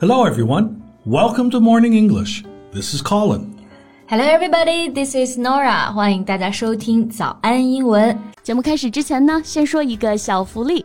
Hello, everyone. Welcome to Morning English. This is Colin. Hello, everybody. This is Nora. 欢迎大家收听早安英文。节目开始之前呢，先说一个小福利。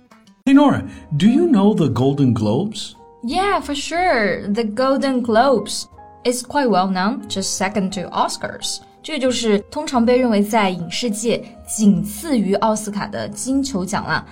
！Hey, Nora, do you know the Golden Globes? Yeah, for sure. The Golden Globes is quite well known, just second to Oscars. 这就是通常被认为在影视界仅次于奥斯卡的金球奖了。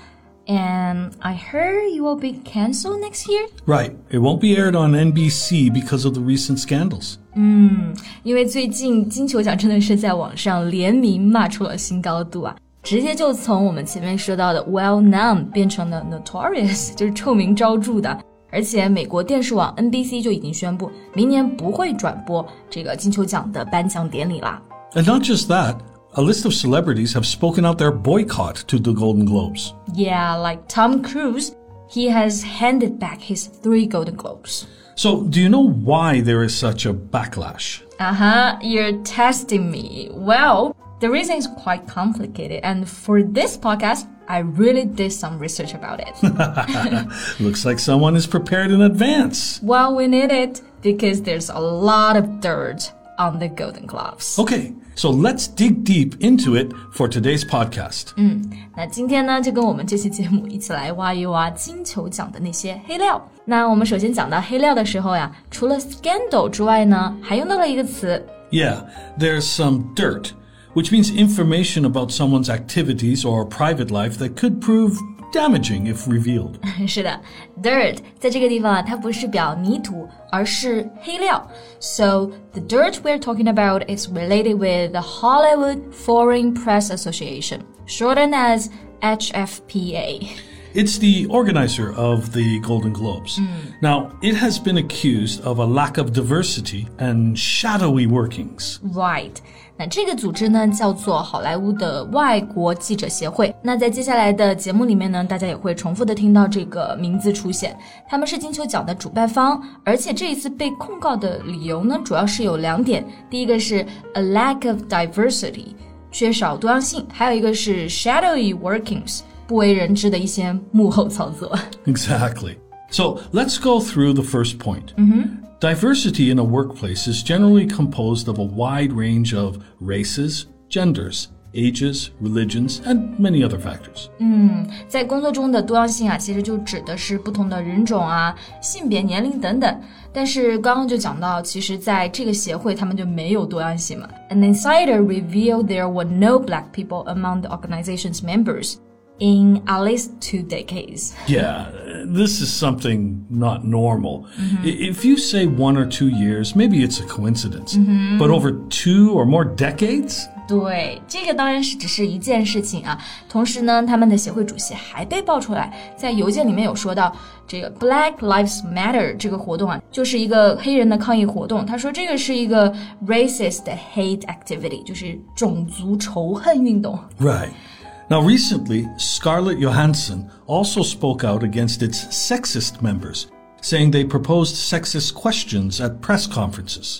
And I heard you will be cancelled next year. Right. It won't be aired on NBC because of the recent scandals. 嗯，因为最近金球奖真的是在网上联名骂出了新高度啊。 直接就从我们前面说到的 well known 变成了 notorious，就是臭名昭着的。而且美国电视网 NBC 就已经宣布，明年不会转播这个金球奖的颁奖典礼啦。And not just that, a list of celebrities have spoken out their boycott to the Golden Globes. Yeah, like Tom Cruise, he has handed back his three Golden Globes. So, do you know why there is such a backlash? Uh huh, you're testing me. Well, the reason is quite complicated, and for this podcast, I really did some research about it. Looks like someone is prepared in advance. Well, we need it because there's a lot of dirt on the Golden Globes. Okay, so let's dig deep into it for today's podcast. 嗯，那今天呢，就跟我们这期节目一起来挖一挖金球奖的那些黑料。那我们首先讲到黑料的时候呀，除了 there's some dirt which means information about someone's activities or private life that could prove damaging if revealed. 是的，dirt 在这个地方啊，它不是表泥土，而是黑料。So the dirt we're talking about is related with the Hollywood Foreign Press Association, shortened as HFPA. It's the organizer of the Golden Globes. Now, it has been accused of a lack of diversity and shadowy workings. Right，那这个组织呢叫做好莱坞的外国记者协会。那在接下来的节目里面呢，大家也会重复的听到这个名字出现。他们是金球奖的主办方，而且这一次被控告的理由呢，主要是有两点。第一个是 a lack of diversity，缺少多样性；还有一个是 shadowy workings， 不为人知的一些幕后操作。 Exactly. So let's go through the first point. Diversity in a workplace is generally composed of a wide range of races, genders, ages, religions, and many other factors. 在工作中的多样性啊，其实就指的是不同的人种啊、性别、年龄等等。但是刚刚就讲到，其实在这个协会他们就没有多样性嘛。An insider revealed there were no black people among the organization's members in at least two decades. Yeah, this is something not normal. I- If you say one or two years, maybe it's a coincidence. But over two or more decades? 对，这个当然是只是一件事情啊。同时呢，他们的协会主席还被爆出来，在邮件里面有说到，这个 Black Lives Matter 这个活动啊，就是一个黑人的抗议活动。他说这个是一个 racist hate activity，就是种族仇恨运动。 Right. Now, recently, Scarlett Johansson also spoke out against its sexist members, saying they proposed sexist questions at press conferences.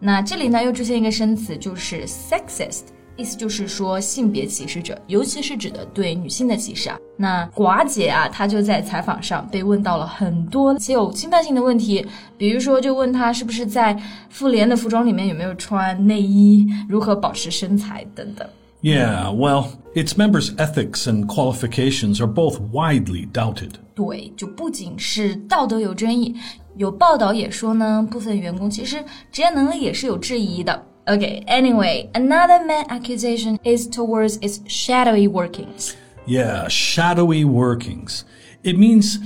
那这里呢又出现一个生词，就是 sexist。意思就是说性别歧视者，尤其是指的对女性的歧视啊。那寡姐啊，她就在采访上被问到了很多且有侵犯性的问题，比如说就问她是不是在妇联的服装里面有没有穿内衣，如何保持身材等等。 Yeah, well, its members' ethics and qualifications are both widely doubted. 对，就不仅是道德有争议，有报道也说呢，部分员工其实职业能力也是有质疑的。Okay, anyway, another main accusation is towards its shadowy workings. Yeah, shadowy workings. It means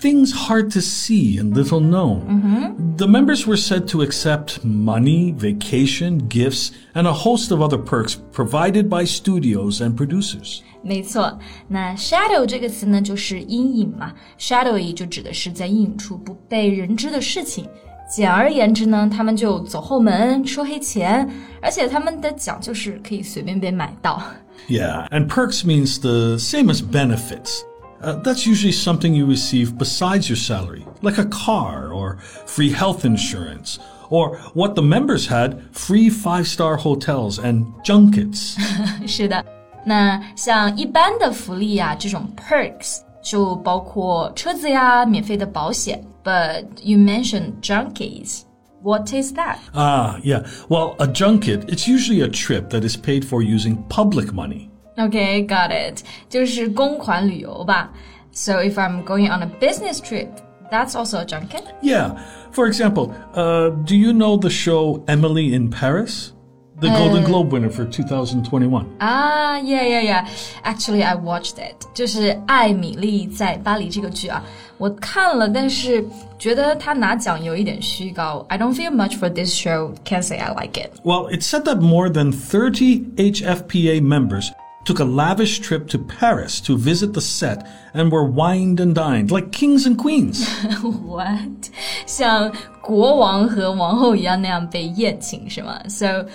things hard to see and little known. The members were said to accept money, vacation, gifts, and a host of other perks provided by studios and producers. 没错，那 shadow 这个词呢，就是阴影嘛。shadowy 就指的是在阴影处不被人知的事情。 简而言之呢，他们就走后门收黑钱，而且他们的奖就是可以随便被买到。Yeah, and perks means the same as benefits. Uh, that's usually something you receive besides your salary, like a car or free health insurance, or what the members had free five star hotels and junkets. 是的，那像一般的福利啊，这种 perks 就包括车子呀、免费的保险。But you mentioned junkies. What is that? Ah, yeah. Well, a junket, it's usually a trip that is paid for using public money. Okay, got it. 就是公款旅游吧。So if I'm going on a business trip, that's also a junket? Yeah. For example, uh, do you know the show Emily in Paris? The Golden Globe winner for 2021. Ah, yeah, yeah, yeah. Actually, I watched it. 就是《艾米丽在巴黎》这个剧啊，我看了，但是觉得他拿奖有一点虚高。I don't feel much for this show. Can't say I like it. Well, it said that more than 30 HFPA members took a lavish trip to Paris to visit the set and were wined and dined like kings and queens. What? 像国王和王后一样那样被宴请是吗？So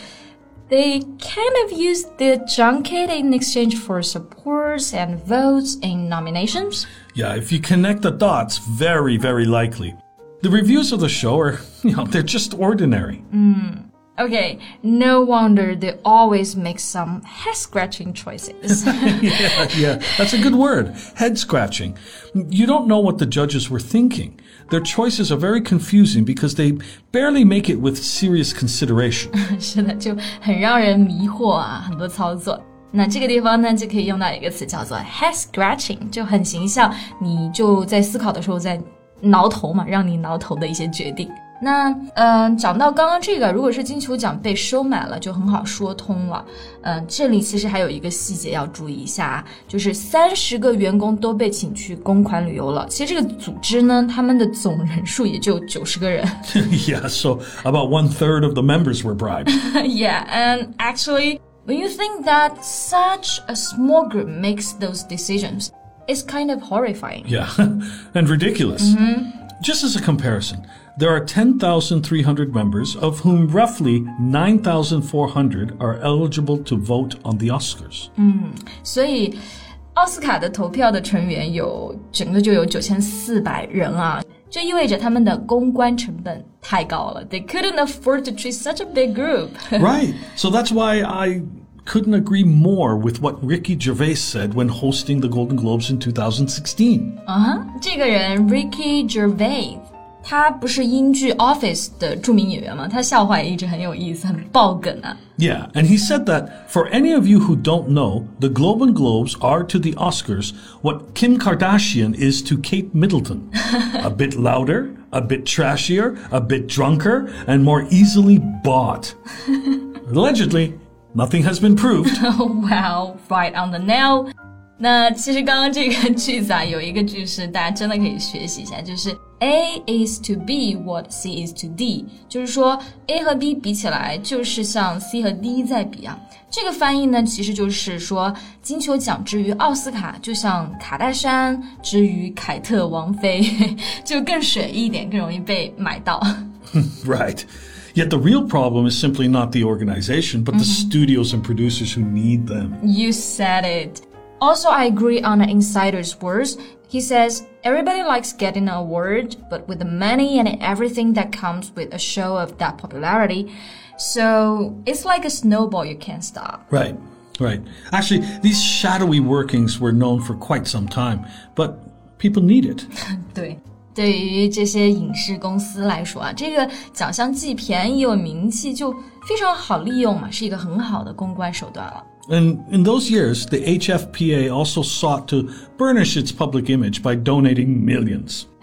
they kind of used the junket in exchange for supports and votes in nominations. Yeah, if you connect the dots, very, very likely. The reviews of the show are, you know, they're just ordinary. Okay, no wonder they always make some head scratching choices. yeah, yeah, that's a good word. Head scratching. You don't know what the judges were thinking. Their choices are very confusing because they barely make it with serious consideration. 是的，就很让人迷惑啊，很多操作。那这个地方呢，就可以用到一个词叫做 head scratching，就很形象。你就在思考的时候在挠头嘛，让你挠头的一些决定。 那嗯、呃，讲到刚刚这个，如果是金球奖被收买了，就很好说通了。嗯、呃，这里其实还有一个细节要注意一下啊，就是三十个员工都被请去公款旅游了。其实这个组织呢，他们的总人数也就九十个人。 yeah, so about one third of the members were bribed. yeah, and actually, when you think that such a small group makes those decisions, it's kind of horrifying. Yeah, and ridiculous. Just as a comparison, there are 10,300 members, of whom roughly 9,400 are eligible to vote on the Oscars. 所以，奥斯卡的投票的成员有整个就有九千四百人啊，这意味着他们的公关成本太高了。They couldn't afford to treat such a big group. right. So that's why I couldn't agree more with what Ricky Gervais said when hosting the Golden Globes in 2016. 啊哈，这个人 Ricky Gervais，他不是英剧《Office》的着名演员吗？他笑话也一直很有意思，很爆梗啊。 Yeah, and he said that for any of you who don't know, the Globe and Globes are to the Oscars what Kim Kardashian is to Kate Middleton. a bit louder, a bit trashier, a bit drunker, and more easily bought. Allegedly, nothing has been proved. Wow, right on the nail. 那其实刚刚这个句子啊，有一个句式大家真的可以学习一下，就是 A is to B what C is to D，就是说 A 和 B 比起来，就是像 C 和 D 在比啊。这个翻译呢，其实就是说金球奖之于奥斯卡，就像卡戴珊之于凯特王妃，就更水一点，更容易被买到。 right. Yet the real problem is simply not the organization, but the mm-hmm. studios and producers who need them. You said it. Also, I agree on an insider's words. He says, everybody likes getting an award, but with the money and everything that comes with a show of that popularity, so it's like a snowball you can't stop. Right, right. Actually, these shadowy workings were known for quite some time, but people need it. 对，对于这些影视公司来说啊，这个奖项既便宜又有名气，就非常好利用嘛，是一个很好的公关手段了。And in those years, the HFPA also sought to burnish its public image by donating millions.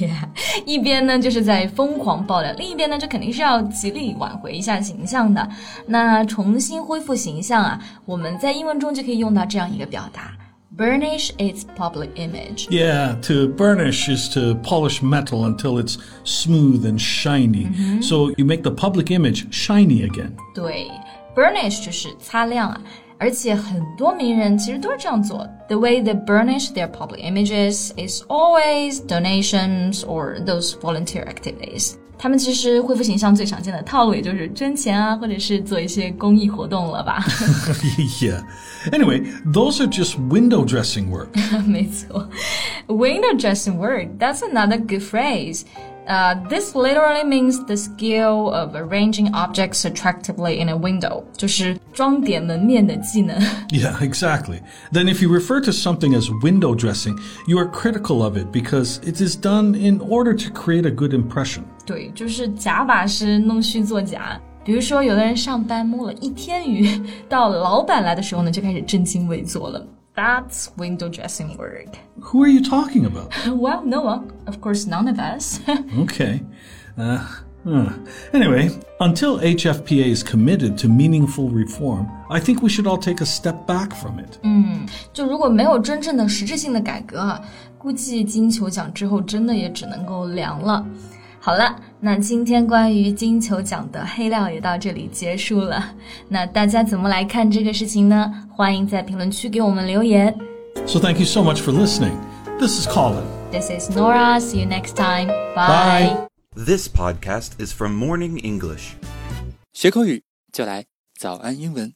yeah，一边呢就是在疯狂爆料，另一边呢这肯定是要极力挽回一下形象的。那重新恢复形象啊，我们在英文中就可以用到这样一个表达 ：burnish its public image。 Yeah, to burnish is to polish metal until it's smooth and shiny. So you make the public image shiny again. 对，burnish 就是擦亮啊。而且很多名人其实都是这样做。The way they burnish their public images is always donations or those volunteer activities. 他们其实恢复形象最常见的套路，也就是捐钱啊，或者是做一些公益活动了吧。yeah. Anyway, those are just window dressing work. 没错，window dressing work. That's another good phrase. Uh, this literally means the skill of arranging objects attractively in a window，就是装点门面的技能。Yeah, exactly. Then if you refer to something as window dressing, you are critical of it because it is done in order to create a good impression. 对，就是假把式弄虚作假。比如说，有的人上班摸了一天鱼，到老板来的时候呢，就开始正襟危坐了。 That's window dressing work. Who are you talking about? Well, no one. Of course, none of us. okay. Uh, uh. Anyway, until HFPA is committed to meaningful reform, I think we should all take a step back from it. 就如果没有真正的实质性的改革啊，估计金球奖之后真的也只能够凉了。 好了，那今天关于金球奖的黑料也到这里结束了。那大家怎么来看这个事情呢？欢迎在评论区给我们留言。So thank you so much for listening. This is Colin. This is Nora. See you next time. Bye. This podcast is from Morning English. 学口语就来早安英文。